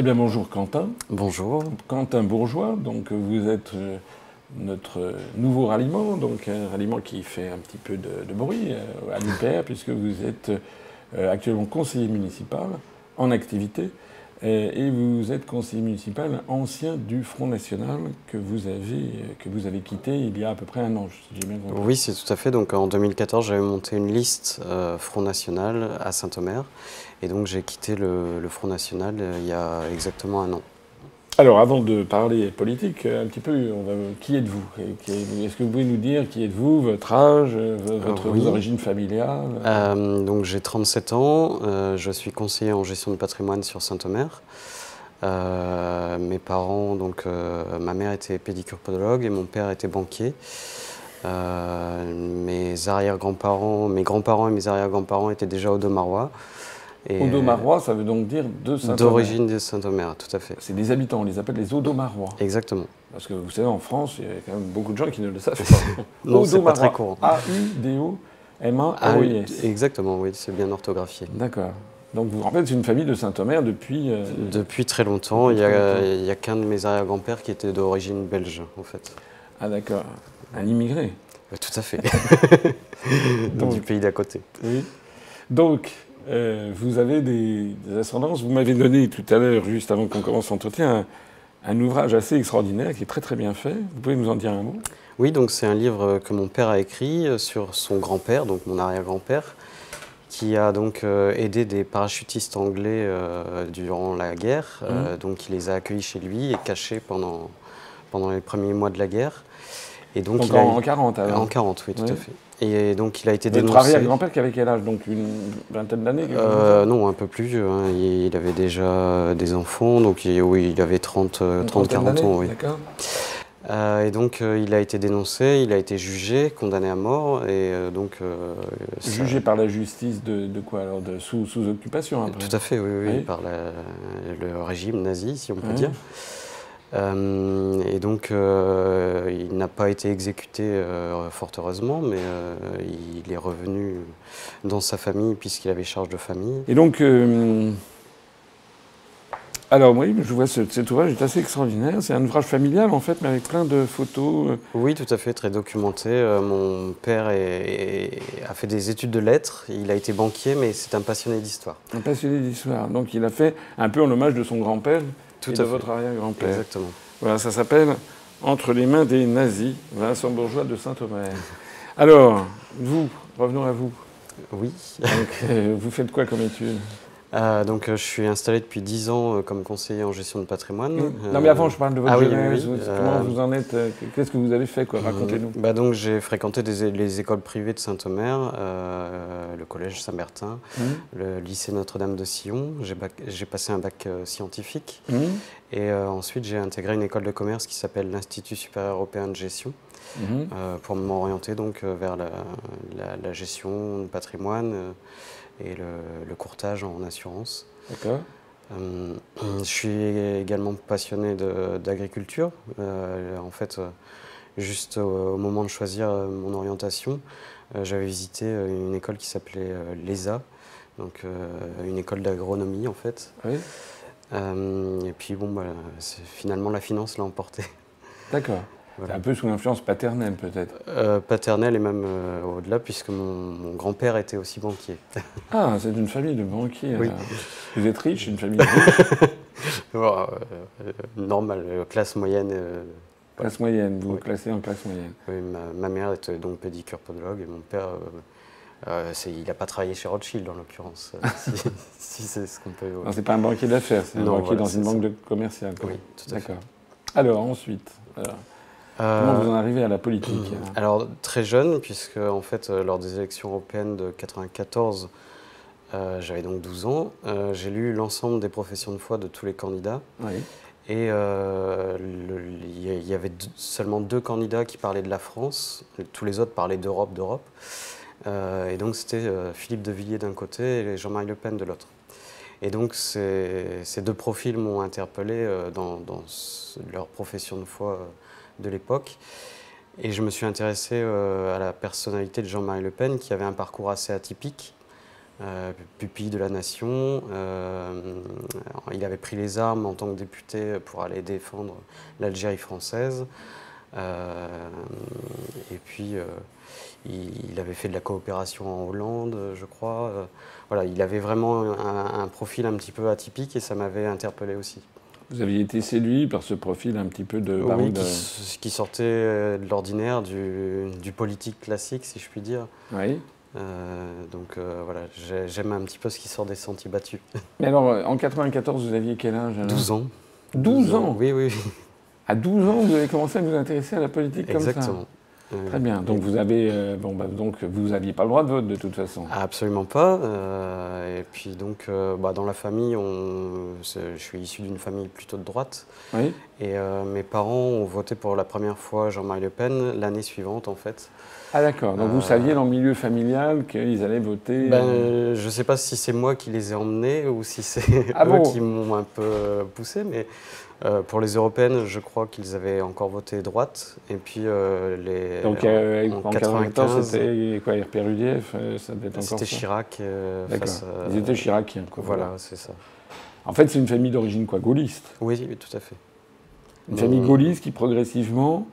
Eh bien bonjour Quentin. Bonjour. Quentin Bourgeois, donc vous êtes euh, notre nouveau ralliement, donc un ralliement qui fait un petit peu de, bruit euh, à l'UPR puisque vous êtes euh, actuellement conseiller municipal en activité et vous êtes conseiller municipal ancien du Front National que vous avez, que vous avez quitté il y a à peu près un an, si j'ai bien compris. Oui, c'est tout à fait. Donc en 2014, j'avais monté une liste Front National à Saint-Omer et donc j'ai quitté le, Front National euh, il y a exactement un an. Alors avant de parler politique, un petit peu, on va, qui êtes-vous? Est-ce que vous pouvez nous dire qui êtes-vous, votre âge, votre, vos origines familiales? Euh, Donc j'ai 37 ans, euh, je suis conseiller en gestion de patrimoine sur Saint-Omer. mes parents, donc ma mère était pédicure-podologue et mon père était banquier. mes arrière-grands-parents, mes grands-parents et mes arrière-grands-parents étaient déjà au Domarois. Odomarois, ça veut donc dire de Saint-Omer D'origine de Saint-Omer, tout à fait. C'est des habitants, on les appelle les Odomarois. Exactement. Parce que vous savez, en France, il y a quand même beaucoup de gens qui ne le savent pas. non, c'est pas très courant. A-U-D-O-M-A-R-O-I-S. Exactement, oui, c'est bien orthographié. D'accord. Donc, vous, en fait, c'est une famille de Saint-Omer depuis... Euh, depuis très longtemps. il n'y a, qu'un de mes arrière-grands-pères qui était d'origine belge, en fait. Ah, d'accord. Un immigré Tout à fait. du pays d'à côté. Oui. Donc, euh, vous avez des, ascendances. Vous m'avez donné tout à l'heure, juste avant qu'on commence l'entretien, un, un, ouvrage assez extraordinaire qui est très très bien fait. Vous pouvez nous en dire un mot? Oui, donc c'est un livre que mon père a écrit euh, sur son grand-père, donc mon arrière-grand-père, qui a donc euh, aidé des parachutistes anglais durant la guerre. Mmh. donc il les a accueillis chez lui et cachés pendant, pendant les premiers mois de la guerre. Et donc, il en, a, en 40 alors. En 40, oui, tout à fait. Et donc il a été dénoncé. Votre arrière-grand-père qui avait quel âge Donc une vingtaine d'années euh, Non, un peu plus vieux. Hein. Il, avait déjà des enfants, donc oui, il avait 30, 30 40 ans. Oui. D'accord. Euh, et donc euh, il a été dénoncé, il a été jugé, condamné à mort. Et donc, jugé par la justice de, quoi alors de, sous, sous, occupation Tout à fait, oui, oui, par le régime nazi, si on peut dire. Euh, et donc, euh, il n'a pas été exécuté, euh, fort heureusement, mais il est revenu dans sa famille puisqu'il avait charge de famille. Et donc, alors oui, je vois ce, cet ouvrage est assez extraordinaire. C'est un ouvrage familial en fait, mais avec plein de photos. Oui, tout à fait, très documenté. mon père a fait des études de lettres. Il a été banquier, mais c'est un passionné d'histoire. Un passionné d'histoire. Donc, il a fait un peu en hommage de son grand-père. Tout et à de votre arrière-grand-père. Exactement. Voilà, ça s'appelle Entre les mains des nazis, Vincent Bourgeois de Saint-Omer. Alors, vous, revenons à vous. Oui. Euh, vous faites quoi comme étude? Euh, donc, euh, je suis installé depuis 10 ans comme conseiller en gestion de patrimoine. non, mais avant, je parle de votre ah jeunesse. Comment vous en êtes Qu'est-ce que vous avez fait Racontez-nous. Bah donc, j'ai fréquenté les écoles privées de Saint-Omer, le collège Saint-Bertin, mmh. le lycée Notre-Dame de Sillon. J'ai passé un bac scientifique. Mmh. Et ensuite, j'ai intégré une école de commerce qui s'appelle l'Institut supérieur européen de gestion. Mmh. pour m'orienter donc vers la, la, gestion de patrimoine et le, courtage en assurance. D'accord. Euh, je suis également passionné d'agriculture. Euh, en fait, euh, juste au, moment de choisir mon orientation, j'avais visité une école qui s'appelait l'ESA, donc une école d'agronomie en fait. Oui. et puis bon, bah, finalement la finance l'a emporté. D'accord. Un peu sous l'influence paternelle peut-être euh, Paternelle et même euh, au-delà, puisque mon, grand-père était aussi banquier. Ah, c'est une famille de banquiers. Oui. Vous êtes riche, une famille riche euh, Normal, classe moyenne. classe moyenne, vous vous classez en classe moyenne Oui, ma, mère était donc pédicure podologue et mon père, il n'a pas travaillé chez Rothschild en l'occurrence, si, c'est ce qu'on peut... Non, c'est pas un banquier d'affaires, c'est un banquier dans une banque de commerciale. Oui, tout à fait. D'accord. Alors, ensuite Comment vous en arrivez à la politique euh, Alors très jeune, puisque en fait euh, lors des élections européennes de 94, euh, j'avais donc 12 ans, j'ai lu l'ensemble des professions de foi de tous les candidats. Et il y avait seulement deux candidats qui parlaient de la France, tous les autres parlaient d'Europe, d'Europe. et donc c'était Philippe de Villiers d'un côté et Jean-Marie Le Pen de l'autre. Et donc ces, deux profils m'ont interpellé dans, dans, leur profession de foi de l'époque. Et je me suis intéressé euh, à la personnalité de Jean-Marie Le Pen, qui avait un parcours assez atypique. pupille de la nation. il avait pris les armes en tant que député pour aller défendre l'Algérie française. et puis, il, avait fait de la coopération en Hollande, je crois. voilà, il avait vraiment un, un profil un petit peu atypique et ça m'avait interpellé aussi. Vous aviez été séduit par ce profil un petit peu de Oui, qui, sortait euh, de l'ordinaire, du, politique classique, si je puis dire. Oui. Euh, donc euh, voilà, j'aime un petit peu ce qui sort des sentiers battus. Mais alors, en 94, vous aviez quel âge 12 ans. 12 ans? Oui, oui. À 12 ans, vous avez commencé à vous intéresser à la politique comme ça? Exactement. Très bien. Donc vous avez, euh, bon, bah, donc vous n'aviez pas le droit de vote de toute façon. Absolument pas. Euh, et puis donc, euh, bah, dans la famille, on, je suis issu d'une famille plutôt de droite. Oui. Et mes parents ont voté pour la première fois Jean-Marie Le Pen l'année suivante, en fait. Ah d'accord. Donc vous saviez dans le milieu familial qu'ils allaient voter. Ben, je ne sais pas si c'est moi qui les ai emmenés ou si c'est ah eux qui m'ont un peu poussé, mais euh, pour les européennes, je crois qu'ils avaient encore voté droite. Et puis euh, les. Donc euh, en, 94, c'était quoi RPR-UDF C'était Chirac. D'accord. Ils étaient chiraciens, quoi. Voilà, c'est ça. En fait, c'est une famille d'origine quoi, gaulliste. Oui, oui, tout à fait. Une famille gaulliste qui progressivement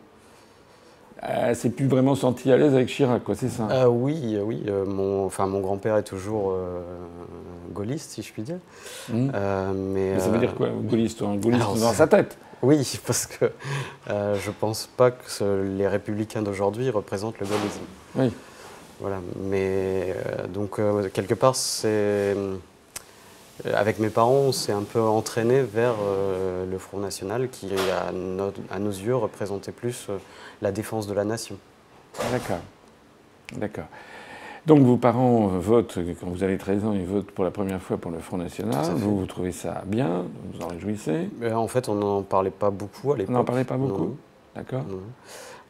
euh, c'est plus vraiment senti à l'aise avec Chirac, quoi, c'est ça euh, Oui, euh, oui. mon, enfin, mon grand-père est toujours gaulliste, si je puis dire. Mmh. mais, ça veut dire quoi, gaulliste? Un gaulliste dans sa tête Oui, parce que je pense pas que les républicains d'aujourd'hui représentent le gaullisme. Oui. Voilà, mais donc quelque part, c'est avec mes parents, on s'est un peu entraîné vers le Front National qui, à, à, nos yeux, représentait plus la défense de la nation. D'accord. D'accord. Donc vos parents votent, quand vous avez 13 ans, ils votent pour la première fois pour le Front National. Vous, vous trouvez ça bien? Vous en réjouissez? En fait, on n'en parlait pas beaucoup à l'époque. On n'en parlait pas beaucoup? D'accord.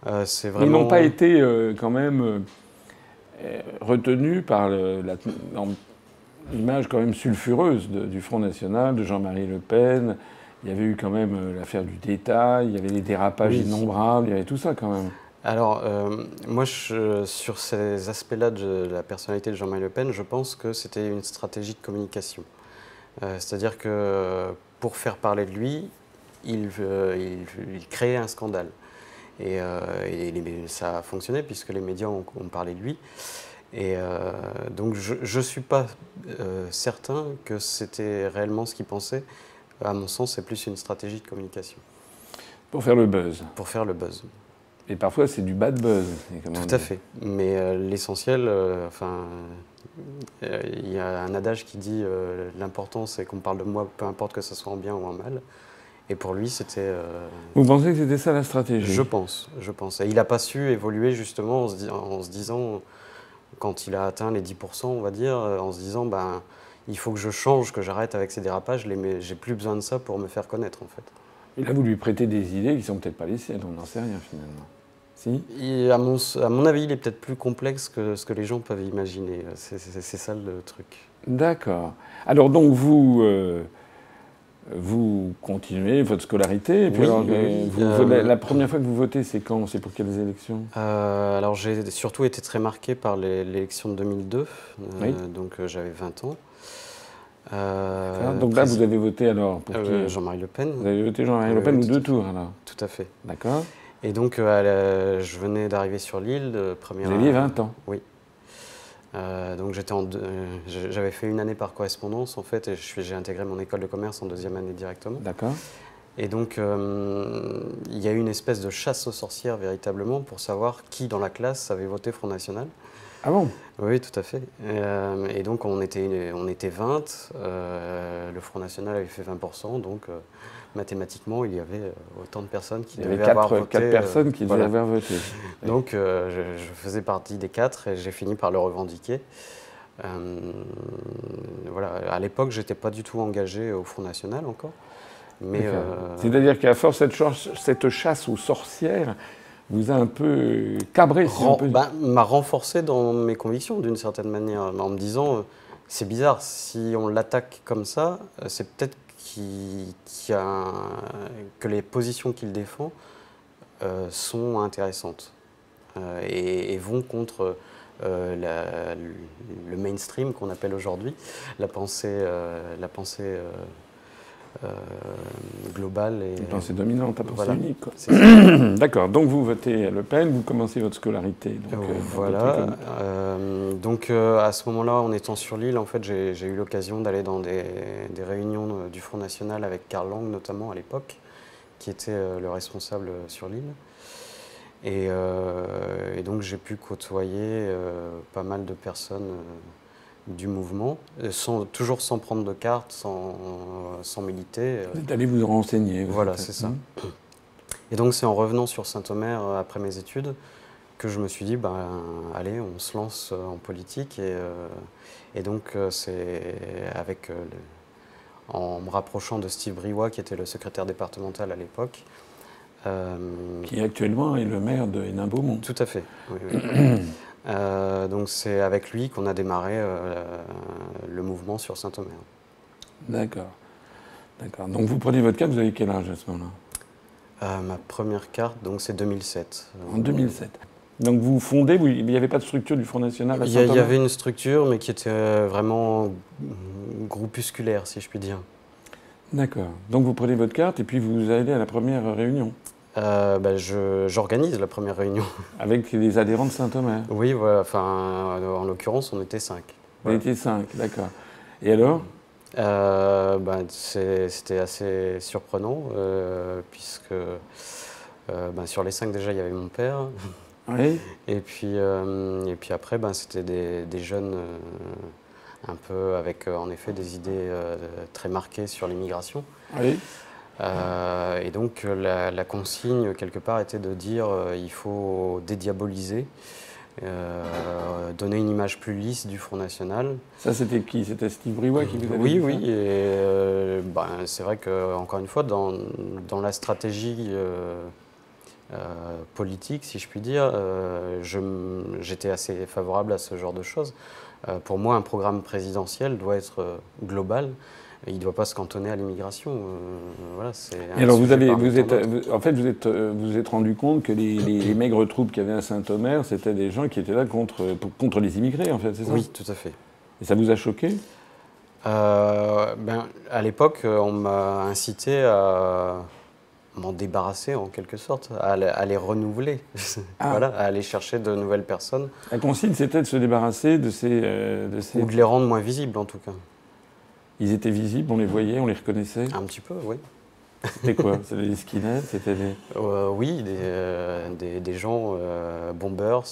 Euh, vraiment... Ils n'ont pas été euh, quand même euh, retenus par l'image quand même sulfureuse du Front National, de Jean-Marie Le Pen, il y avait eu quand même euh, l'affaire du détail, il y avait des dérapages innombrables, il y avait tout ça quand même. Alors, euh, moi, sur ces aspects-là de la personnalité de Jean-Marie Le Pen, je pense que c'était une stratégie de communication. Euh, c'est-à-dire que pour faire parler de lui, il, il, créait un scandale. Et, ça a fonctionné puisque les médias ont, parlé de lui. Et donc, je ne suis pas certain que c'était réellement ce qu'il pensait à mon sens, c'est plus une stratégie de communication. Pour faire le buzz. Pour faire le buzz. Et parfois, c'est du bad buzz. Tout à fait. Mais euh, l'essentiel, euh, enfin, euh, il y a un adage qui dit l'important, c'est qu'on parle de moi, peu importe que ce soit en bien ou en mal. Et pour lui, c'était. Vous pensez que c'était ça la stratégie? Je pense, je pense. Et il n'a pas su évoluer justement en se, en se, disant, quand il a atteint les 10%, on va dire, en se disant, ben il faut que je change, que j'arrête avec ces dérapages, j'ai plus besoin de ça pour me faire connaître en fait. Et là, vous lui prêtez des idées qui sont peut-être pas les siennes, on n'en sait rien finalement. Si? À, mon, à, mon, avis, il est peut-être plus complexe que ce que les gens peuvent imaginer. C'est ça le truc. D'accord. Alors donc vous, euh, vous continuez votre scolarité. Et puis alors, euh, la première fois que vous votez, c'est quand? C'est pour quelles élections? Euh, Alors j'ai surtout été très marqué par l'élection de 2002. Donc j'avais 20 ans. Euh, donc là, vous avez voté alors pour euh, Jean-Marie Le Pen. Vous avez voté Jean-Marie Le Pen ou deux tours alors? Tout à fait. D'accord. Et donc, euh, je venais d'arriver sur l'île. Vous aviez 20 ans Oui. Donc j'étais en j'avais fait une année par correspondance en fait et j'ai intégré mon école de commerce en deuxième année directement. D'accord. Et donc il y a eu une espèce de chasse aux sorcières véritablement pour savoir qui dans la classe avait voté Front National. Ah bon? Oui, tout à fait. Euh, et, donc on était, on était 20, euh, le Front National avait fait 20%, donc euh, mathématiquement il y avait autant de personnes qui devaient avoir voté. 4 personnes qui devaient avoir voté. Donc je, faisais partie des 4 et j'ai fini par le revendiquer. voilà. À l'époque, j'étais pas du tout engagé au Front National encore. C'est-à-dire qu'à force cette, cette chasse aux sorcières, vous a un peu cabré bah, M'a renforcé dans mes convictions d'une certaine manière, en me disant, euh, c'est bizarre, si on l'attaque comme ça, euh, c'est peut-être que les positions qu'il défend euh, sont intéressantes et, vont contre le mainstream qu'on appelle aujourd'hui, la pensée, la pensée euh, globale. Et, Une pensée dominante, à pensée unique. D'accord, donc vous votez à Le Pen, vous commencez votre scolarité. Donc, euh, voilà, donc à ce moment-là, en étant sur l'île, en fait, j'ai eu l'occasion d'aller dans des, des, réunions du Front National avec Karl Lang, notamment à l'époque, qui était le responsable sur l'île. Et, et, donc j'ai pu côtoyer pas mal de personnes du mouvement, euh, sans, toujours sans prendre de carte, sans, sans militer. Vous êtes allé vous renseigner. voilà, c'est ça. Mmh. Et donc c'est en revenant sur Saint-Omer euh, après mes études que je me suis dit, ben, allez, on se lance euh, en politique. Et, et donc c'est avec, en me rapprochant de Steve Briouat, qui était le secrétaire départemental à l'époque. qui actuellement est le maire de Hénin-Beaumont. Tout à fait. Oui, oui. Euh, donc c'est avec lui qu'on a démarré euh, le mouvement sur Saint-Omer. D'accord. D'accord. Donc vous prenez votre carte, vous avez quel âge à ce moment-là? Euh, Ma première carte, donc c'est 2007. En 2007. Donc vous fondez, il n'y avait pas de structure du Front National à Il y, il y avait une structure, mais qui était vraiment groupusculaire, si je puis dire. D'accord. Donc vous prenez votre carte et puis vous allez à la première réunion euh, ben, J'organise la première réunion. Avec les adhérents de Saint-Omer Oui, enfin, en l'occurrence, on était cinq. On était cinq, d'accord. Et alors? Euh, ben, C'était assez surprenant, euh, puisque ben, sur les cinq, déjà, il y avait mon père. Oui. Et puis, et puis après, ben, c'était des, des, jeunes un peu avec, en effet, des idées très marquées sur l'immigration. Oui. Euh, et donc la, consigne, quelque part, était de dire euh, il faut dédiaboliser, euh, donner une image plus lisse du Front National. Ça, c'était qui? C'était Steve Briouat qui vous avait oui, dit Oui, oui. Et ben, c'est vrai qu'encore une fois, dans, dans la stratégie politique, si je puis dire, j'étais assez favorable à ce genre de choses. pour moi, un programme présidentiel doit être global il ne doit pas se cantonner à l'immigration. Euh, voilà, Et alors vous avez, vous êtes, en fait, vous êtes, euh, vous êtes rendu compte que les, maigres troupes qu'il y avait à Saint-Omer, c'était des gens qui étaient là contre, contre les immigrés, en fait, c'est ça Oui, tout à fait. Et ça vous a choqué? Euh, ben, À l'époque, on m'a incité à m'en débarrasser en quelque sorte, à, les renouveler, ah. voilà, à aller chercher de nouvelles personnes. La consigne, c'était de se débarrasser de ces, de ces... Ou de les rendre moins visibles en tout cas. Ils étaient visibles, on les voyait, on les reconnaissait Un petit peu, oui. C'était quoi? C'était des skinheads C'était des... Euh, oui, des, euh, des, gens euh, bombers.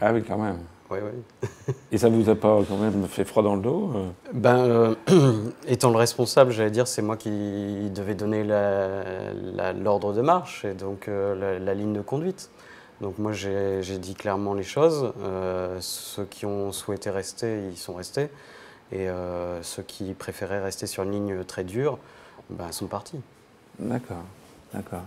Ah oui, quand même. Oui, oui. Et ça vous a pas quand même fait froid dans le dos Ben, étant le responsable, j'allais dire, c'est moi qui devais donner l'ordre de marche et donc la, la, ligne de conduite. Donc moi, j'ai dit clairement les choses. ceux qui ont souhaité rester, ils sont restés. Et euh, ceux qui préféraient rester sur une ligne très dure ben, sont partis. D'accord, d'accord.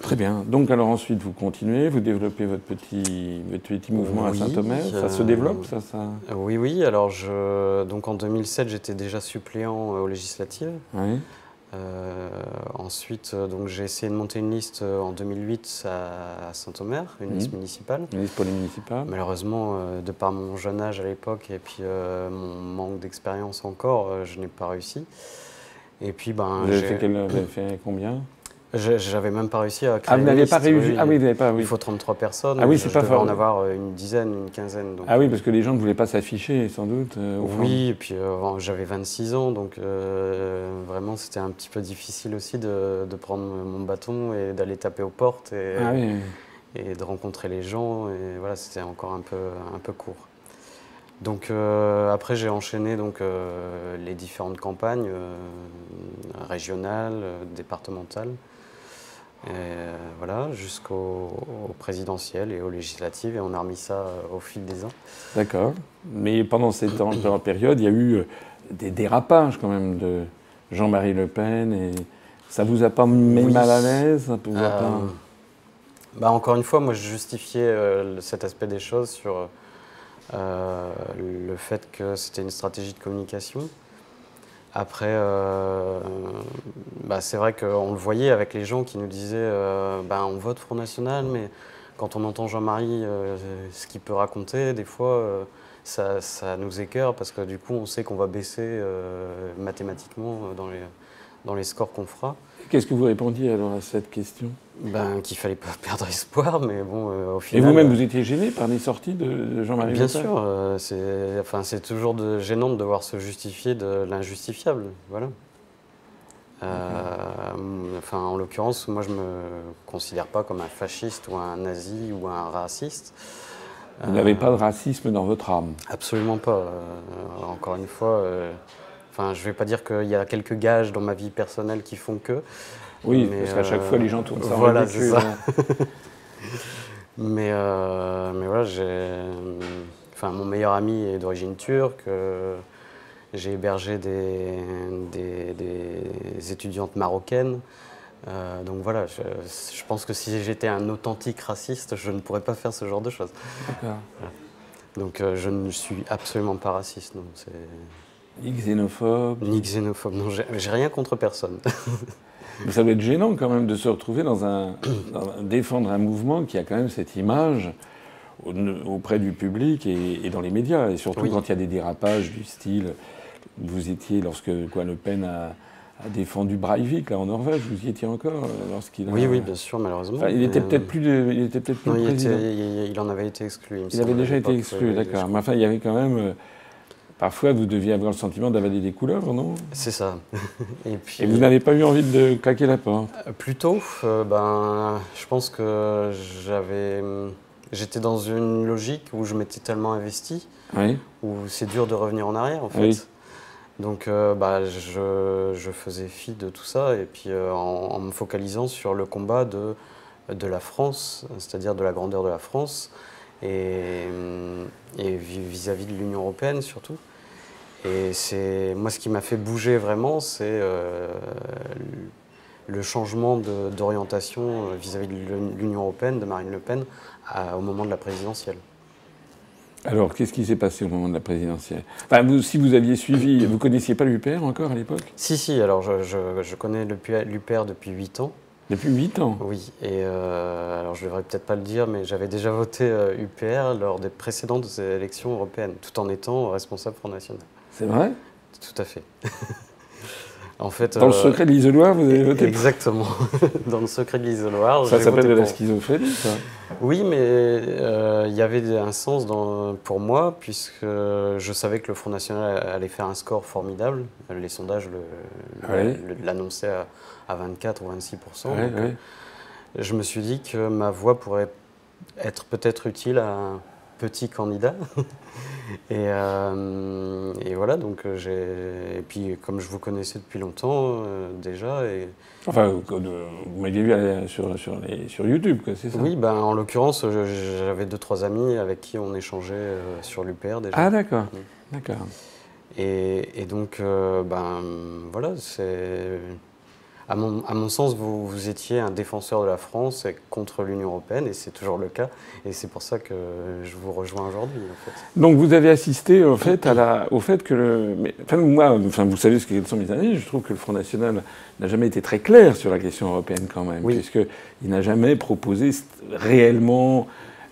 Très bien. Donc alors ensuite vous continuez, vous développez votre petit, votre petit mouvement à Saint-Omer. Ça se développe, ça, ça, Oui, oui. Alors je, donc en 2007, j'étais déjà suppléant aux législatives. Oui. Euh, ensuite, euh, donc j'ai essayé de monter une liste euh, en 2008 à, Saint-Omer, une liste mhm. municipale. Une liste pour les municipales. Malheureusement, de par mon jeune âge à l'époque et puis mon manque d'expérience encore, je n'ai pas réussi. Et puis, ben, vous avez fait combien? J'avais même pas réussi à créer. Ah, vous n'avez pas réussi Ah oui, vous n'avez pas. Oui. Il faut 33 personnes. Ah oui, c'est pas fort. en avoir euh, une dizaine, une quinzaine. ah oui, parce que les gens ne voulaient pas s'afficher, sans doute. Euh, oui, et puis euh, j'avais 26 ans, donc vraiment c'était un petit peu difficile aussi de, de prendre mon bâton et d'aller taper aux portes et, ah et de rencontrer les gens. Et voilà, c'était encore un peu, un peu court. Donc après j'ai enchaîné donc les différentes campagnes régionales, départementales. Euh, voilà, jusqu'au présidentiel et aux législatives, et on a remis ça euh, au fil des ans. D'accord. Mais pendant cette période, il y a eu euh, des dérapages quand même de Jean-Marie Le Pen, et ça vous a pas mis mal à l'aise? Bah Encore une fois, moi je justifiais cet aspect des choses sur le fait que c'était une stratégie de communication. Après, euh, bah, c'est vrai qu'on le voyait avec les gens qui nous disaient euh, bah, on vote Front National, mais quand on entend Jean-Marie, ce qu'il peut raconter, des fois, ça, nous écœure parce que du coup, on sait qu'on va baisser mathématiquement dans les, dans les scores qu'on fera. Qu'est-ce que vous répondiez alors à cette question? Ben, Qu'il fallait pas perdre espoir, mais bon, euh, au final. Et vous-même, vous étiez gêné par les sorties de Jean-Marie Bien sûr, euh, c'est enfin, toujours de, gênant de devoir se justifier de l'injustifiable. Voilà. Euh, enfin, en l'occurrence, moi, je me considère pas comme un fasciste ou un nazi ou un raciste. Vous n'avez pas de racisme dans votre âme? Absolument pas. encore une fois Enfin, je ne vais pas dire qu'il y a quelques gages dans ma vie personnelle qui font que. Oui, parce qu'à chaque fois, les gens tournent ça voilà, c'est ça. mais, euh, mais voilà, j'ai. Enfin, mon meilleur ami est d'origine turque. Euh, j'ai hébergé des, des, étudiantes marocaines. Euh, donc voilà, je, je, pense que si j'étais un authentique raciste, je ne pourrais pas faire ce genre de choses. D'accord. Donc je ne suis absolument pas raciste. Non, ni xénophobe Ni xénophobe, non, j'ai rien contre personne. ça doit être gênant quand même de se retrouver dans un, défendre un mouvement qui a quand même cette image auprès du public et, dans les médias, et surtout quand il y a des dérapages du style, vous étiez lorsque quoi, Le Pen a, défendu Breivik là en Norvège, vous y étiez encore euh, lorsqu'il Oui, oui, bien sûr, malheureusement. il était peut-être plus, il était peut-être plus non, il, il, en avait été exclu. Il, avait déjà été exclu, d'accord. Mais enfin, il y avait quand même euh, Parfois, vous deviez avoir le sentiment d'avaler des couleurs, non? C'est ça. Et, puis, vous n'avez pas eu envie de claquer la porte? euh, Plutôt, euh, ben, je pense que j'avais, j'étais dans une logique où je m'étais tellement investi, où c'est dur de revenir en arrière, en fait. Donc, euh, bah, je, je, faisais fi de tout ça, et puis en, me focalisant sur le combat de, de la France, c'est-à-dire de la grandeur de la France, et, vis-à-vis de l'Union européenne surtout. Et c'est moi ce qui m'a fait bouger vraiment, c'est euh, le changement d'orientation euh, vis-à-vis de l'Union européenne, de Marine Le Pen, au moment de la présidentielle. Alors, qu'est-ce qui s'est passé au moment de la présidentielle? Enfin, vous, Si vous aviez suivi, vous connaissiez pas l'UPR encore à l'époque? Si, si, alors je, je, je connais l'UPR depuis 8 ans. Depuis 8 ans? Oui, et euh, alors je ne devrais peut-être pas le dire, mais j'avais déjà voté UPR lors des précédentes élections européennes, tout en étant responsable Front National. C'est vrai? Tout à fait. en fait, Dans le euh, secret de l'isoloir, vous avez voté? Exactement, dans le secret de l'isoloir. Ça s'appelle de la schizophrénie, ça Oui, mais il y avait un sens dans, pour moi, puisque je savais que le Front National allait faire un score formidable. Les sondages l'annonçaient à à 24 ou 26% euh, Je me suis dit que ma voix pourrait être peut-être utile à petit candidat. Euh, et, voilà, donc euh, j'ai. Et puis, comme je vous connaissais depuis longtemps déjà. Et... Enfin, vous m'aviez vu sur, sur, les, sur YouTube, c'est ça? Oui, ben, en l'occurrence, j'avais deux, trois amis avec qui on échangeait sur l'UPR déjà. Ah, d'accord. Mm. D'accord. Et, et, donc, ben, voilà, c'est à mon, sens, vous, vous, étiez un défenseur de la France contre l'Union européenne, et c'est toujours le cas. Et c'est pour ça que je vous rejoins aujourd'hui. Donc vous avez assisté au fait, à la, au fait que le. enfin, moi, enfin, vous savez ce sont mes amis, je trouve que le Front National n'a jamais été très clair sur la question européenne quand même, puisqu'il n'a jamais proposé réellement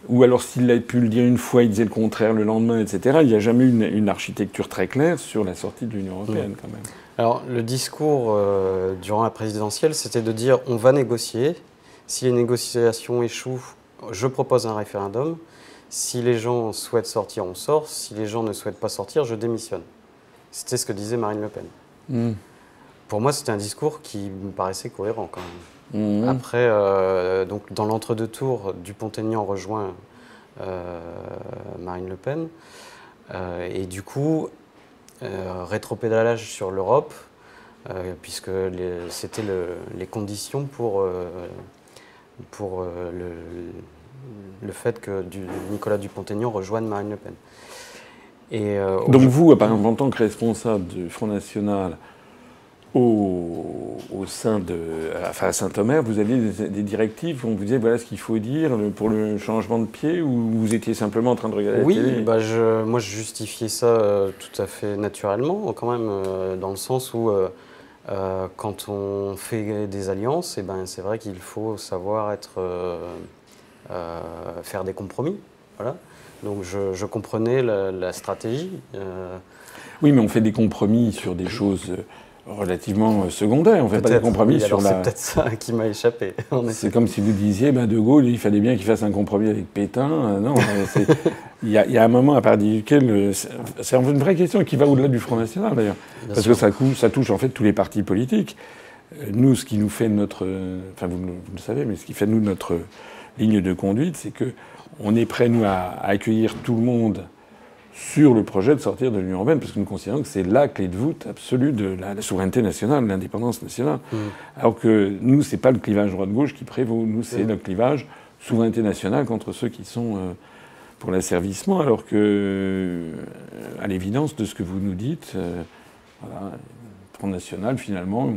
ou alors s'il a pu le dire une fois, il disait le contraire le lendemain, etc. Il n'y a jamais eu une, une, architecture très claire sur la sortie de l'Union européenne, quand même. Alors, le discours euh, durant la présidentielle, c'était de dire on va négocier. Si les négociations échouent, je propose un référendum. Si les gens souhaitent sortir, on sort. Si les gens ne souhaitent pas sortir, je démissionne. C'était ce que disait Marine Le Pen. Hmm. Pour moi, c'était un discours qui me paraissait cohérent quand même. Hmm. Après, euh, donc, dans l'entre-deux tours, Dupont-Aignan rejoint euh, Marine Le Pen. et du coup, rétropédalage sur l'Europe, euh, puisque c'était les conditions pour, euh, pour le, le, fait que du, Nicolas Dupont-Aignan rejoigne Marine Le Pen. Et, Donc vous, par exemple, en tant que responsable du Front National, au, sein de, enfin à Saint-Omer, vous aviez des, directives où on vous disait voilà ce qu'il faut dire pour le changement de pied ou vous étiez simplement en train de regarder oui, la télé bah je, moi je justifiais ça euh, tout à fait naturellement, quand même, euh, dans le sens où euh, quand on fait des alliances, et eh ben, c'est vrai qu'il faut savoir être faire des compromis. Voilà. Donc je, comprenais la, stratégie. Oui, mais on fait des compromis sur des choses relativement secondaires. On fait pas des compromis sur la. C'est peut-être ça qui m'a échappé. C'est comme si vous disiez, ben, De Gaulle, il fallait bien qu'il fasse un compromis avec Pétain. Non, il y, a, un moment à partir duquel c'est une vraie question qui va au-delà du Front National d'ailleurs, parce que ça, ça, touche en fait tous les partis politiques. Nous, ce qui nous fait notre, enfin vous, le savez, mais ce qui fait nous notre ligne de conduite, c'est que on est prêt nous à accueillir tout le monde sur le projet de sortir de l'Union européenne, parce que nous considérons que c'est la clé de voûte absolue de la, souveraineté nationale, de l'indépendance nationale. Mm. Alors que nous, c'est pas le clivage droite-gauche qui prévaut. Nous, c'est mm. le clivage souveraineté nationale contre ceux qui sont euh, pour l'asservissement, alors que, euh, à l'évidence de ce que vous nous dites, euh, voilà, Front National, finalement,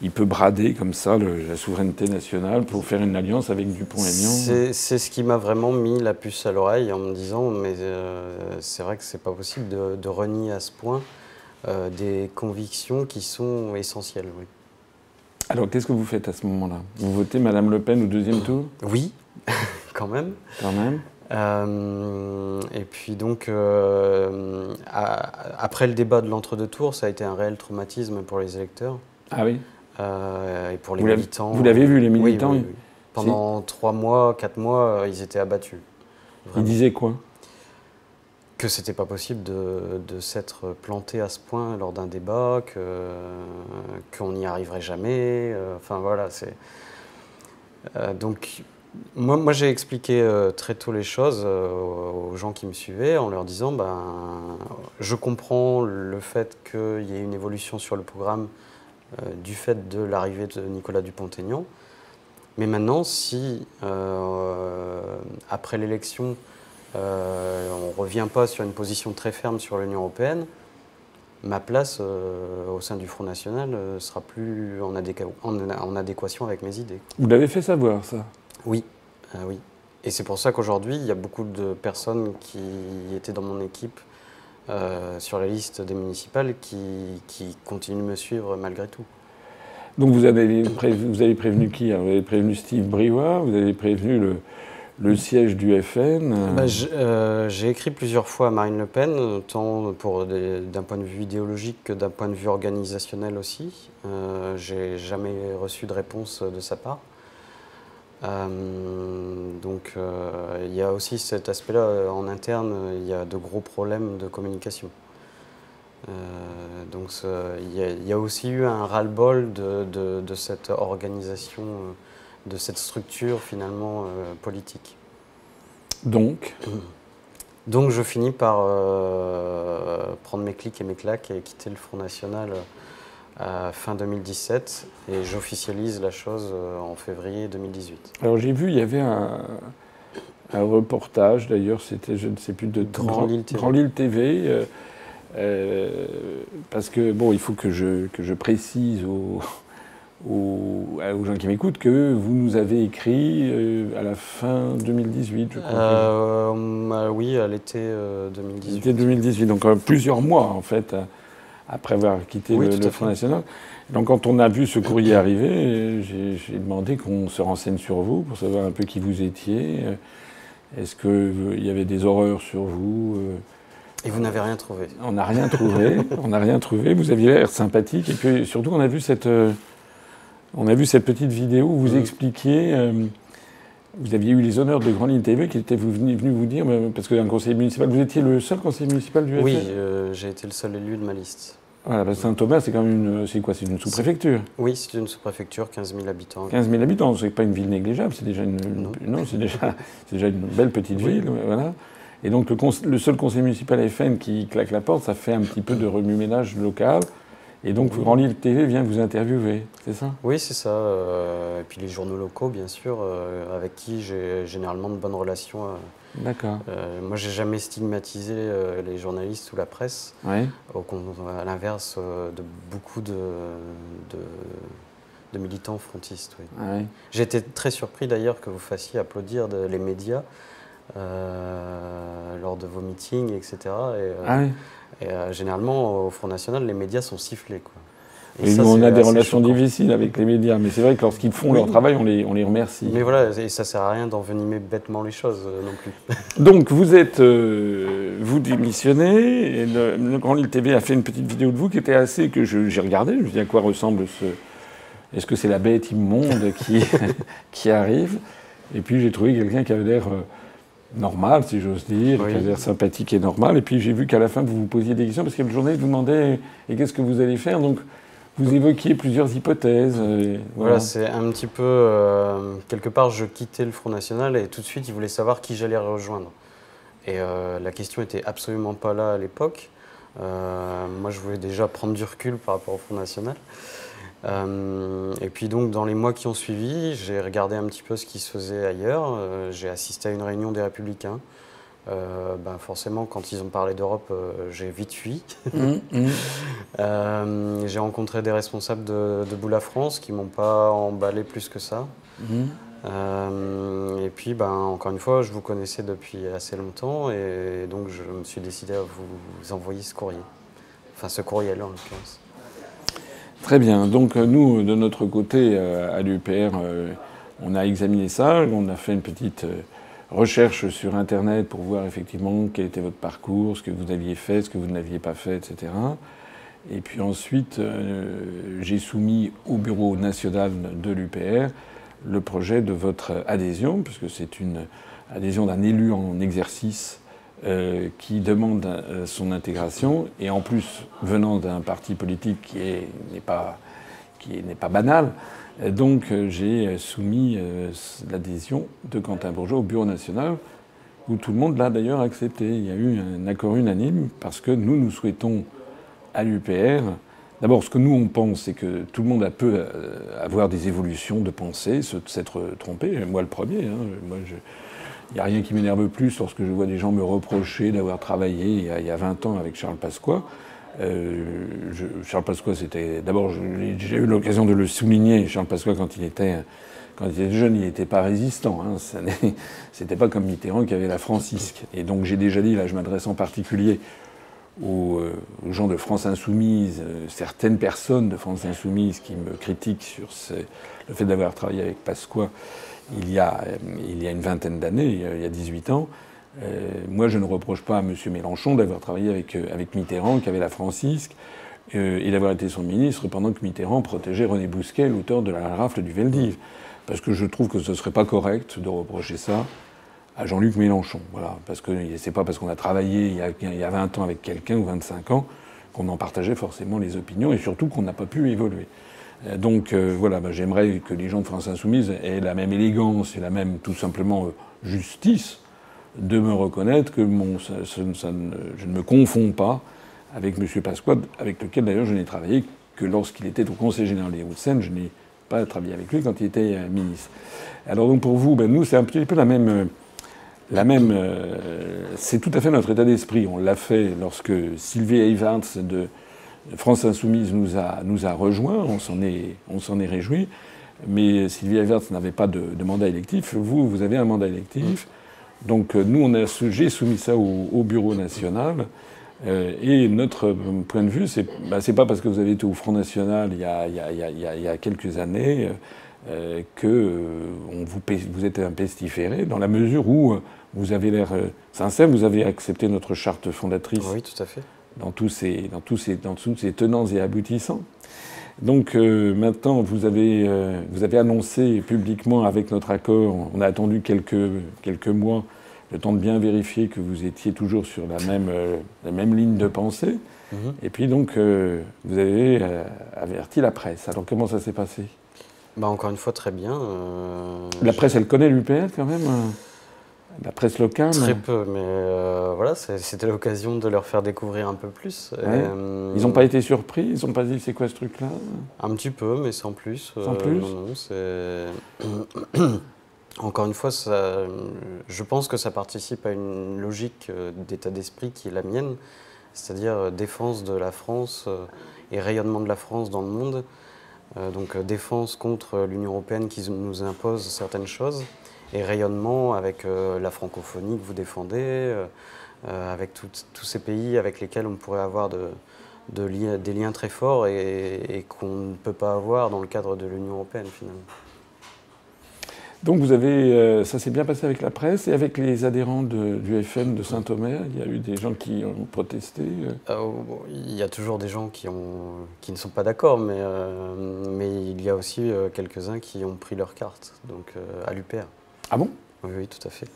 il, peut brader comme ça la souveraineté nationale pour faire une alliance avec Dupont-Aignan. C'est ce qui m'a vraiment mis la puce à l'oreille en me disant, mais euh, c'est vrai que c'est pas possible de, renier à ce point euh, des convictions qui sont essentielles. Oui. Alors, qu'est-ce que vous faites à ce moment-là? Vous votez Madame Le Pen au deuxième tour? Oui, quand même. Quand même. Euh, et puis donc, euh, après le débat de l'entre-deux tours, ça a été un réel traumatisme pour les électeurs. Ah oui euh, Et pour les militants. Vous l'avez vu, les militants oui, Pendant trois mois, quatre mois, ils étaient abattus. Ils disaient quoi? Que c'était pas possible de, de s'être planté à ce point lors d'un débat, qu'on n'y arriverait jamais. Enfin voilà, c'est. donc moi, j'ai expliqué euh, très tôt les choses euh, aux gens qui me suivaient en leur disant ben, je comprends le fait qu'il y ait une évolution sur le programme euh, du fait de l'arrivée de Nicolas Dupont-Aignan. Mais maintenant, si après l'élection, on ne revient pas sur une position très ferme sur l'Union européenne, ma place au sein du Front National ne sera plus en, en adéquation avec mes idées. Vous l'avez fait savoir, ça? Oui, ah oui. Et c'est pour ça qu'aujourd'hui, il y a beaucoup de personnes qui étaient dans mon équipe euh, sur la liste des municipales qui, qui, continuent de me suivre malgré tout. Donc vous avez, vous avez prévenu qui Vous avez prévenu Steve Briouat Vous avez prévenu le, le siège du FN bah, euh, J'ai écrit plusieurs fois à Marine Le Pen, tant d'un point de vue idéologique que d'un point de vue organisationnel aussi. Euh, J'ai jamais reçu de réponse de sa part. Euh, donc euh, il y a aussi cet aspect-là euh, en interne, il y a de gros problèmes de communication. donc il y, a aussi eu un ras-le-bol de, cette organisation, de cette structure finalement politique. Donc Donc je finis par prendre mes clics et mes claques et quitter le Front National fin 2017 et j'officialise la chose euh, en février 2018. Alors j'ai vu, il y avait un, reportage, d'ailleurs c'était, je ne sais plus, de Grand, Lille TV. Grand Lille TV euh, euh, parce que, bon, il faut que je, que je précise aux, aux, gens qui m'écoutent que vous nous avez écrit à la fin 2018, je crois. Oui, à l'été 2018. L'été 2018, donc plusieurs mois en fait après avoir quitté le, Front National. Donc quand on a vu ce courrier arriver, j'ai demandé qu'on se renseigne sur vous pour savoir un peu qui vous étiez. Est-ce qu'il y avait des horreurs sur vous Et vous n'avez rien trouvé On n'a rien trouvé. on n'a rien trouvé. Vous aviez l'air sympathique. Et puis surtout, on a vu cette, on a vu cette petite vidéo où vous mm. expliquiez euh, vous aviez eu les honneurs de Grand Ligne TV qui était venu, vous dire, parce qu'un conseiller municipal, vous étiez le seul conseiller municipal du FN Oui, euh, j'ai été le seul élu de ma liste. Voilà, Saint-Thomas, c'est quand même une, c'est quoi C'est une sous-préfecture? Oui, c'est une sous-préfecture, 15 000 habitants. 15 000 habitants, c'est pas une ville négligeable, c'est déjà une, non, c'est déjà, déjà, une belle petite ville, voilà. Et donc le, le, seul conseiller municipal FN qui claque la porte, ça fait un petit peu de remue-ménage local. Et donc, Grand Lille TV vient vous interviewer, c'est ça? Oui, c'est ça. Euh, et puis les journaux locaux, bien sûr, euh, avec qui j'ai généralement de bonnes relations. Euh, D'accord. moi, j'ai jamais stigmatisé les journalistes ou la presse. Oui. à l'inverse de beaucoup de, de, militants frontistes. Oui. Ah j'ai été très surpris d'ailleurs que vous fassiez applaudir les médias lors de vos meetings, etc. ah oui. Et euh, généralement, au Front National, les médias sont sifflés. Quoi. Et, nous, on a des relations difficiles avec les médias, mais c'est vrai que lorsqu'ils font leur travail, on les, on les remercie. Mais voilà, et ça sert à rien d'envenimer bêtement les choses euh, non plus. Donc vous êtes, euh, vous démissionnez, et le, Grand Lille TV a fait une petite vidéo de vous qui était assez, que j'ai regardé, je me dis à quoi ressemble ce... Est-ce que c'est la bête immonde qui, qui arrive? Et puis j'ai trouvé quelqu'un qui avait l'air... Euh, normal, si j'ose dire, qui avait l'air sympathique et normal. Et puis j'ai vu qu'à la fin, vous vous posiez des questions, parce qu'il y a une journée, vous demandait Et qu'est-ce que vous allez faire? Donc vous évoquiez plusieurs hypothèses. voilà, c'est un petit peu. Euh, quelque part, je quittais le Front National et tout de suite, ils voulaient savoir qui j'allais rejoindre. Et euh, la question était absolument pas là à l'époque. Euh, moi, je voulais déjà prendre du recul par rapport au Front National. Et puis donc dans les mois qui ont suivi, j'ai regardé un petit peu ce qui se faisait ailleurs. j'ai assisté à une réunion des Républicains euh, ben forcément, quand ils ont parlé d'Europe, euh, j'ai vite fui. Mmh, mmh. Euh, j'ai rencontré des responsables de, de Boula France qui m'ont pas emballé plus que ça. Mmh. et puis, ben, encore une fois, je vous connaissais depuis assez longtemps et donc je me suis décidé à vous envoyer ce courrier. Enfin, ce courriel en l'occurrence. Très bien. Donc, nous, de notre côté, à l'UPR, on a examiné ça, on a fait une petite recherche sur Internet pour voir effectivement quel était votre parcours, ce que vous aviez fait, ce que vous n'aviez pas fait, etc. Et puis ensuite, euh, j'ai soumis au bureau national de l'UPR le projet de votre adhésion, puisque c'est une adhésion d'un élu en exercice euh, qui demande euh, son intégration, et en plus venant d'un parti politique qui n'est pas, qui n'est pas banal, donc euh, j'ai euh, soumis l'adhésion de Quentin Bourgeois au Bureau national, où tout le monde l'a d'ailleurs accepté. Il y a eu un accord unanime parce que nous, nous souhaitons à l'UPR. D'abord, ce que nous on pense, c'est que tout le monde a peut avoir des évolutions de pensée, s'être trompé. Moi, le premier. Hein. Il n'y a rien qui m'énerve plus lorsque je vois des gens me reprocher d'avoir travaillé il y, a, il y, a, 20 ans avec Charles Pasqua. Euh, Charles Pasqua, c'était. D'abord, j'ai eu l'occasion de le souligner. Charles Pasqua, quand il était, jeune, il n'était pas résistant. Hein. C'était pas comme Mitterrand qui avait la francisque. Et donc, j'ai déjà dit, là, je m'adresse en particulier aux, euh, gens de France Insoumise, euh, certaines personnes de France Insoumise qui me critiquent sur le fait d'avoir travaillé avec Pasqua il y a, il y a une vingtaine d'années, il y a 18 ans. Euh, moi, je ne reproche pas à M. Mélenchon d'avoir travaillé avec, euh, avec Mitterrand, qui avait la francisque, euh, et d'avoir été son ministre pendant que Mitterrand protégeait René Bousquet, l'auteur de la rafle du Veldiv. Parce que je trouve que ce ne serait pas correct de reprocher ça à Jean-Luc Mélenchon. Voilà. Parce que c'est pas parce qu'on a travaillé il y a, il y a 20 ans avec quelqu'un ou 25 ans qu'on en partageait forcément les opinions et surtout qu'on n'a pas pu évoluer. Donc voilà, bah, j'aimerais que les gens de France Insoumise aient la même élégance et la même, tout simplement, justice de me reconnaître que je ne me confonds pas avec M. Pasqua, avec lequel d'ailleurs je n'ai travaillé que lorsqu'il était au Conseil général des Hauts-de-Seine. Je n'ai pas travaillé avec lui quand il était euh, ministre. Alors donc pour vous, ben nous, c'est un petit peu la même. La même euh, c'est tout à fait notre état d'esprit. On l'a fait lorsque Sylvie Evans de France Insoumise nous a, nous a rejoints. On s'en est, on s'en est réjoui. Mais Sylvie Evans n'avait pas de, mandat électif. Vous, vous avez un mandat électif. Donc euh, nous, on a, j'ai soumis ça au, Bureau national. Euh, et notre point de vue, c'est bah, pas parce que vous avez été au Front National il y a, il y a, il y a, il y a quelques années euh, que euh, on vous, vous, êtes un pestiféré, dans la mesure où vous avez l'air sincère, vous avez accepté notre charte fondatrice. Oui, tout à fait. Dans tous ces, dans tous ces, dans tous ces tenants et aboutissants. Donc maintenant, vous avez, vous avez annoncé publiquement avec notre accord, on a attendu quelques, quelques mois, le temps de bien vérifier que vous étiez toujours sur la même, euh, la même ligne de pensée. Mhm. Et puis donc, euh, vous avez euh, averti la presse. Alors comment ça s'est passé? Bah, Encore une fois, très bien. la presse, elle connaît l'UPR quand même la presse locale Très peu, mais voilà, c'était l'occasion de leur faire découvrir un peu plus. ils n'ont pas été surpris Ils n'ont pas dit c'est quoi ce truc-là? Un petit peu, mais sans plus. Sans plus? Non, non, c'est. Encore une fois, je pense que ça participe à une logique euh, d'état d'esprit qui est la mienne, c'est-à-dire euh, défense de la France euh, et rayonnement de la France dans le monde. Donc défense contre l'Union européenne qui nous impose certaines choses et rayonnement avec la francophonie que vous défendez, avec tous ces pays avec lesquels on pourrait avoir de, des liens très forts et qu'on ne peut pas avoir dans le cadre de l'Union européenne finalement. Donc vous avez, euh, ça s'est bien passé avec la presse et avec les adhérents du FM de Saint-Omer. Il y a eu des gens qui ont protesté. Euh. Euh, il y a toujours des gens qui, ont, qui ne sont pas d'accord, mais, mais il y a aussi quelques-uns qui ont pris leur carte, donc à l'UPR. Ah bon? Oui, oui, tout à fait.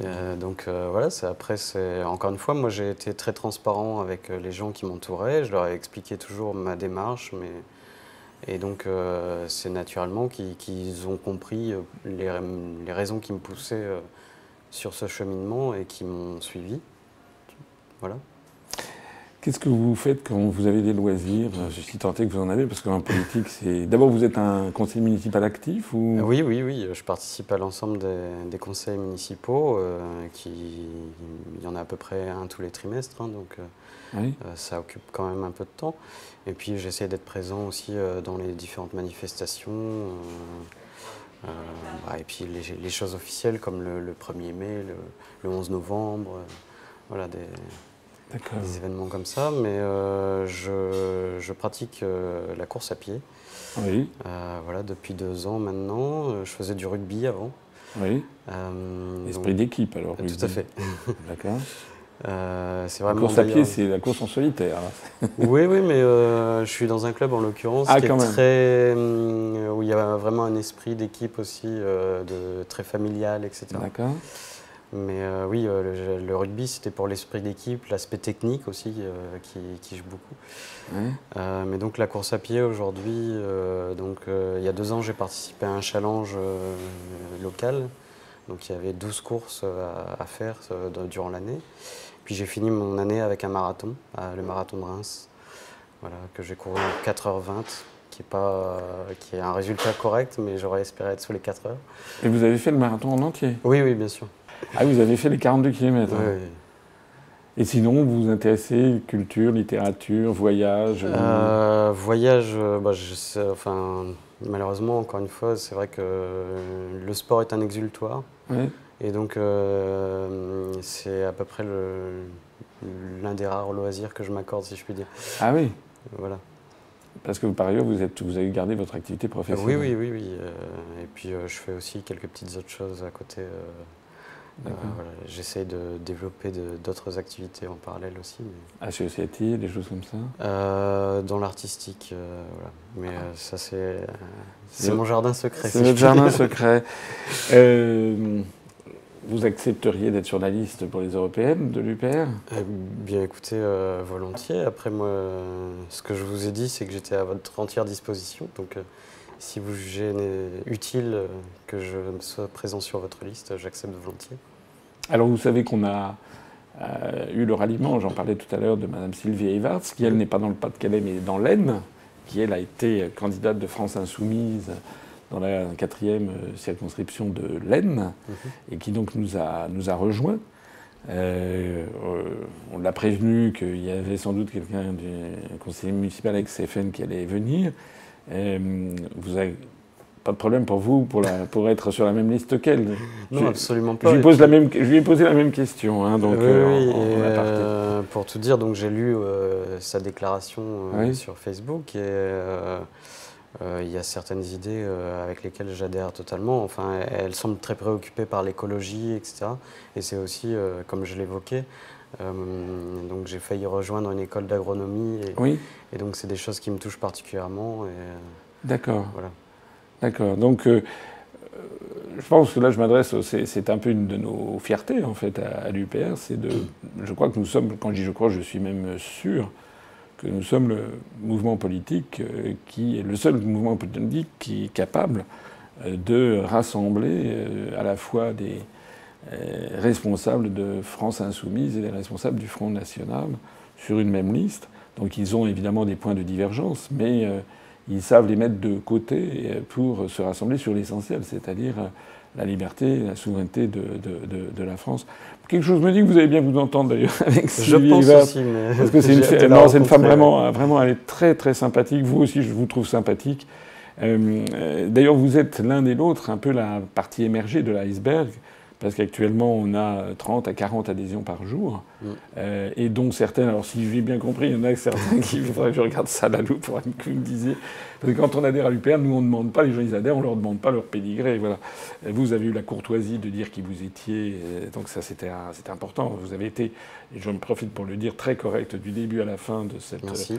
donc voilà, après, c'est encore une fois, moi j'ai été très transparent avec les gens qui m'entouraient. Je leur ai expliqué toujours ma démarche, mais et donc, euh, c'est naturellement qu'ils ont compris euh, les, raisons qui me poussaient euh, sur ce cheminement et qui m'ont suivi. Voilà. Qu'est-ce que vous faites quand vous avez des loisirs? Je suis tenté que vous en avez, parce qu'en politique, c'est. D'abord, vous êtes un conseiller municipal actif ou... Oui, oui, oui. Je participe à l'ensemble des, conseils municipaux. qui... Il y en a à peu près un tous les trimestres. Hein, donc, ça occupe quand même un peu de temps. Et puis j'essaie d'être présent aussi euh, dans les différentes manifestations. Euh, euh, bah, et puis les, choses officielles comme le, 1er mai, le, 11 novembre, voilà, des, événements comme ça. Mais je, pratique la course à pied. Oui. voilà, depuis deux ans maintenant. Je faisais du rugby avant. Oui. Esprit d'équipe alors. Tout à fait. D'accord. Euh, c'est vraiment la course à pied, c'est la course en solitaire. oui, oui, mais euh, je suis dans un club en l'occurrence ah, qui est très, hum, où il y a vraiment un esprit d'équipe aussi, euh, de très familial, etc. D'accord. Mais oui, le, rugby, c'était pour l'esprit d'équipe, l'aspect technique aussi qui, qui, joue beaucoup. mais donc la course à pied aujourd'hui, donc il y a deux ans, j'ai participé à un challenge local. Donc il y avait 12 courses à, à faire durant l'année. Puis j'ai fini mon année avec un marathon, le marathon de Reims, voilà, que j'ai couru en 4h20, qui est, pas, qui est un résultat correct, mais j'aurais espéré être sous les 4 heures. Et vous avez fait le marathon en entier? Oui, oui, bien sûr. Ah, vous avez fait les 42 km Oui. Et sinon, vous vous intéressez culture, littérature, voyage euh, Voyage, euh, bah, je sais, enfin, malheureusement, encore une fois, c'est vrai que le sport est un exultoire. Et donc, euh, c'est à peu près l'un des rares loisirs que je m'accorde, si je puis dire. Ah oui Voilà. Parce que par ailleurs, vous, êtes, vous avez gardé votre activité professionnelle. oui, oui, oui. oui. Euh, et puis, euh, je fais aussi quelques petites autres choses à côté. Voilà, J'essaie de développer d'autres activités en parallèle aussi. Mais... Associatives, des choses comme ça? Dans l'artistique, voilà. Mais ça, c'est c'est mon jardin secret. C'est votre jardin secret. Vous accepteriez d'être sur la liste pour les européennes de l'UPR eh Bien écoutez, euh, volontiers. Après, moi, ce que je vous ai dit, c'est que j'étais à votre entière disposition. Donc, euh, si vous jugez utile euh, que je sois présent sur votre liste, j'accepte volontiers. Alors, vous savez qu'on a eu le ralliement, j'en parlais tout à l'heure, de Mme Sylvie Evarts, qui, elle, n'est pas dans le Pas-de-Calais, mais dans l'Aisne, qui, elle, a été candidate de France Insoumise dans la quatrième euh, circonscription de l'Aisne, mhm. et qui donc nous a, nous a rejoints. Euh, euh, on l'a prévenu qu'il y avait sans doute quelqu'un du conseiller municipal avec CFN qui allait venir. Vous avez pas de problème pour vous pour, la, pour être sur la même liste qu'elle Non, absolument pas. Je lui, pose la même, je lui ai posé la même question. Hein, donc, oui, pour tout dire, donc j'ai lu sa déclaration sur Facebook et euh, il y a certaines idées euh, avec lesquelles j'adhère totalement. Enfin, elles semblent très préoccupées par l'écologie, etc. Et c'est aussi, euh, comme je l'évoquais, donc j'ai failli rejoindre une école d'agronomie. Et, oui. et donc c'est des choses qui me touchent particulièrement. D'accord. Voilà. D'accord. Donc je pense que là je m'adresse, c'est un peu une de nos fiertés en fait à, à l'UPR, c'est de, je crois que nous sommes, quand je dis je crois, je suis même sûr que nous sommes le mouvement politique euh, qui est le seul mouvement politique qui est capable euh, de rassembler euh, à la fois des responsables de France Insoumise et des responsables du Front National sur une même liste. Donc ils ont évidemment des points de divergence, mais ils savent les mettre de côté pour se rassembler sur l'essentiel, c'est-à-dire la liberté, la souveraineté de, de, la France. Quelque chose me dit que vous allez bien vous entendre d'ailleurs avec Sylvie Je pense aussi, mais parce que c'est une, non, une femme vraiment, vraiment, elle est très très sympathique. Vous aussi, je vous trouve sympathique. Euh, euh, d'ailleurs, vous êtes l'un et l'autre un peu la partie émergée de l'iceberg, parce qu'actuellement, on a 30 à 40 adhésions par jour, mm. euh, et dont certaines, alors si j'ai bien compris, il y en a certains qui, faudrait que je regarde ça à la loupe pour que vous me disiez, parce que quand on adhère à l'UPR, nous on ne demande pas, les gens ils adhèrent, on ne leur demande pas leur pédigré, voilà. Vous avez eu la courtoisie de dire qui vous étiez, donc ça c'était important, vous avez été, et j'en profite pour le dire, très correct du début à la fin de cette... Merci.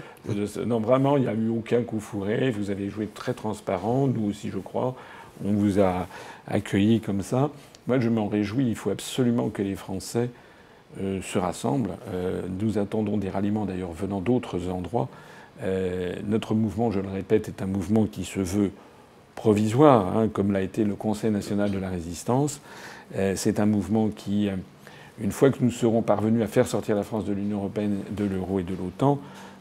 non, vraiment, il n'y a eu aucun coup fourré, vous avez joué très transparent, nous aussi je crois, on vous a accueilli comme ça. Moi, je m'en réjouis. Il faut absolument que les Français euh, se rassemblent. Euh, nous attendons des ralliements, d'ailleurs, venant d'autres endroits. Euh, notre mouvement, je le répète, est un mouvement qui se veut provisoire, hein, comme l'a été le Conseil national de la résistance. C'est un mouvement qui, une fois que nous serons parvenus à faire sortir la France de l'Union européenne, de l'euro et de l'OTAN,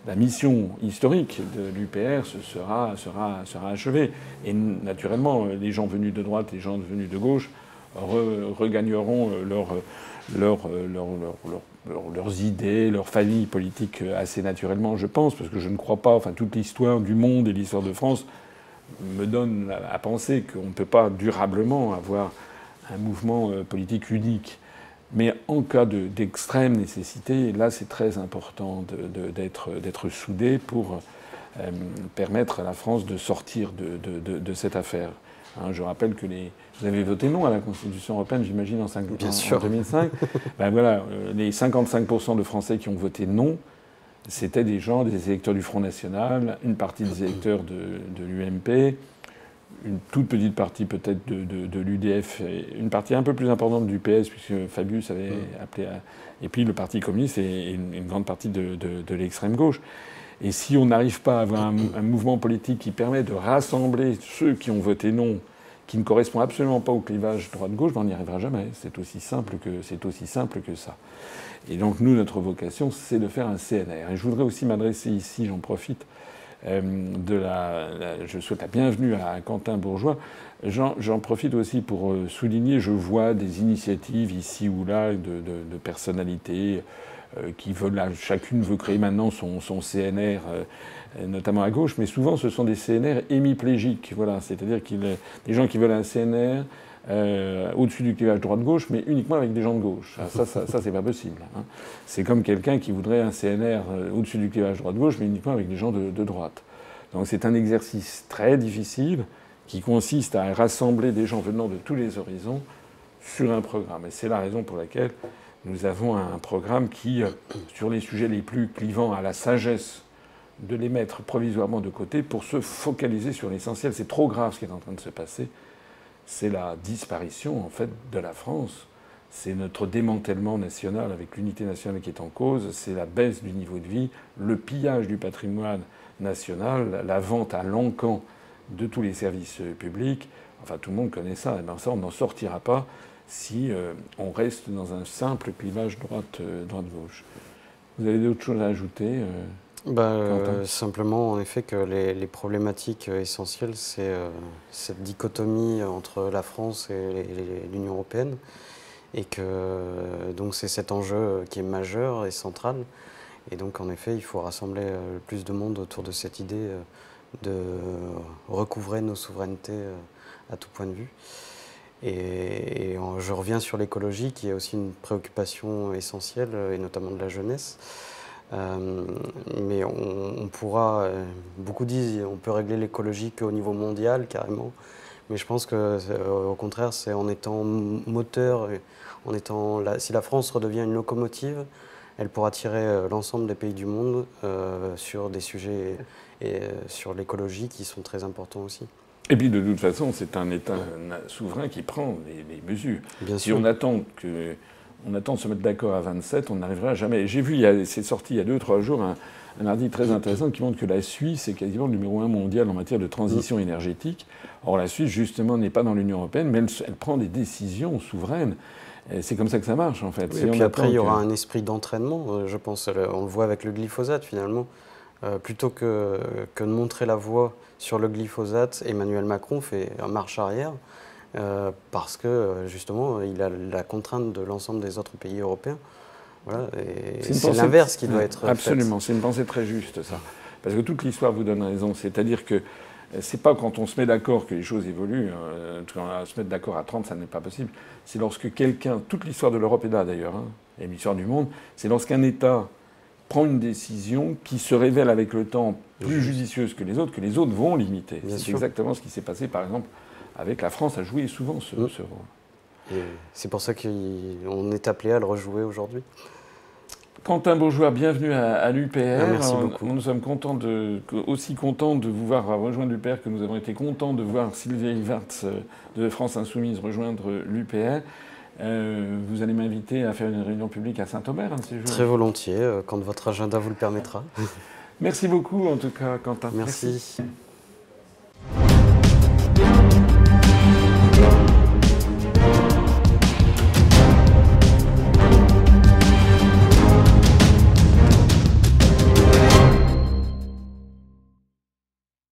la mission historique de l'UPR sera, sera, sera achevée. Et naturellement, les gens venus de droite, les gens venus de gauche regagneront leurs idées, leurs familles politiques assez naturellement, je pense, parce que je ne crois pas, enfin toute l'histoire du monde et l'histoire de France me donne à penser qu'on ne peut pas durablement avoir un mouvement euh, politique unique. Mais en cas d'extrême nécessité, là c'est très important d'être soudé pour euh, permettre à la France de sortir de cette affaire. Hein, je rappelle que les... vous avez voté non à la Constitution européenne, j'imagine, en, en, 2005. ben voilà, euh, les 55% de Français qui ont voté non, c'était des gens, des électeurs du Front National, une partie des électeurs de, l'UMP, une toute petite partie peut-être de, l'UDF, une partie un peu plus importante du PS, puisque Fabius avait mm. appelé à... Et puis le Parti communiste et une, grande partie de, l'extrême gauche. Et si on n'arrive pas à avoir un, mouvement politique qui permet de rassembler ceux qui ont voté non, qui ne correspond absolument pas au clivage droite-gauche, ben, on n'y arrivera jamais. C'est aussi simple que aussi simple que ça. Et donc nous, notre vocation, c'est de faire un CNR. Et je voudrais aussi m'adresser ici, j'en profite, euh, de la, je souhaite la bienvenue à Quentin Bourgeois. J'en profite aussi pour euh, souligner, je vois des initiatives ici ou là de, personnalités qui veulent, chacune veut créer maintenant son, CNR, euh, notamment à gauche, mais souvent ce sont des CNR hémiplégiques. Voilà, c'est-à-dire des gens qui veulent un CNR euh, au-dessus du clivage droite-gauche, mais uniquement avec des gens de gauche. Ah, ça, ça, ça c'est pas possible. Hein. C'est comme quelqu'un qui voudrait un CNR au-dessus du clivage droite-gauche, mais uniquement avec des gens de droite. Donc c'est un exercice très difficile qui consiste à rassembler des gens venant de tous les horizons sur un programme. Et c'est la raison pour laquelle nous avons un programme qui, euh, sur les sujets les plus clivants, a la sagesse de les mettre provisoirement de côté pour se focaliser sur l'essentiel. C'est trop grave ce qui est en train de se passer. C'est la disparition, en fait, de la France. C'est notre démantèlement national avec l'unité nationale qui est en cause. C'est la baisse du niveau de vie, le pillage du patrimoine national, la vente à l'encan de tous les services publics. Enfin, tout le monde connaît ça. Et bien ça, on n'en sortira pas si euh, on reste dans un simple clivage droite-gauche. Euh, droite Vous avez d'autres choses à ajouter euh, bah, Simplement, en effet, que les, problématiques essentielles, c'est cette dichotomie entre la France et l'Union européenne. Et que donc c'est cet enjeu qui est majeur et central. Et donc, en effet, il faut rassembler le plus de monde autour de cette idée de recouvrer nos souverainetés à tout point de vue. Et, je reviens sur l'écologie, qui est aussi une préoccupation essentielle, et notamment de la jeunesse. Euh, mais on, pourra, euh, beaucoup disent, on peut régler l'écologie qu'au niveau mondial, carrément. Mais je pense que, euh, au contraire, c'est en étant moteur, en étant si la France redevient une locomotive, elle pourra tirer l'ensemble des pays du monde sur des sujets et, sur l'écologie qui sont très importants aussi. Et puis de toute façon, c'est un État souverain qui prend les, mesures. si on attend que on attend de se mettre d'accord à 27, on n'arrivera jamais. J'ai vu, c'est sorti il y a deux, trois jours, un, article très intéressant qui montre que la Suisse est quasiment le numéro un mondial en matière de transition énergétique. Or, la Suisse, justement, n'est pas dans l'Union européenne, mais elle, prend des décisions souveraines. C'est comme ça que ça marche, en fait. et puis après, il y aura un esprit d'entraînement, euh, je pense. On le voit avec le glyphosate, finalement. Euh, plutôt que, que, de montrer la voie sur le glyphosate, Emmanuel Macron fait marche arrière euh, parce que justement il a la contrainte de l'ensemble des autres pays européens. Voilà, c'est l'inverse qui doit être Absolument, c'est une pensée très juste ça. Parce que toute l'histoire vous donne raison. C'est-à-dire que c'est pas quand on se met d'accord que les choses évoluent. Quand on se met d'accord à 30, ça n'est pas possible. C'est lorsque quelqu'un, toute l'histoire de l'Europe est là d'ailleurs, hein, et l'histoire du monde, c'est lorsqu'un État prend une décision qui se révèle avec le temps plus judicieuse que les autres, que les autres vont limiter. C'est exactement ce qui s'est passé, par exemple, avec la France, a joué souvent ce, ce rôle. C'est pour ça qu'on est appelé à le rejouer aujourd'hui. Quentin Bourgeois, bienvenue à, l'UPR. Ah, merci beaucoup. Nous sommes contents de, aussi contents de vous voir rejoindre l'UPR que nous avons été contents de voir Sylvie Ivartz euh, de France Insoumise rejoindre l'UPR. Euh, vous allez m'inviter à faire une réunion publique à Saint-Omer un de ces jours Très volontiers, euh, quand votre agenda vous le permettra. Merci beaucoup en tout cas, Quentin. Merci.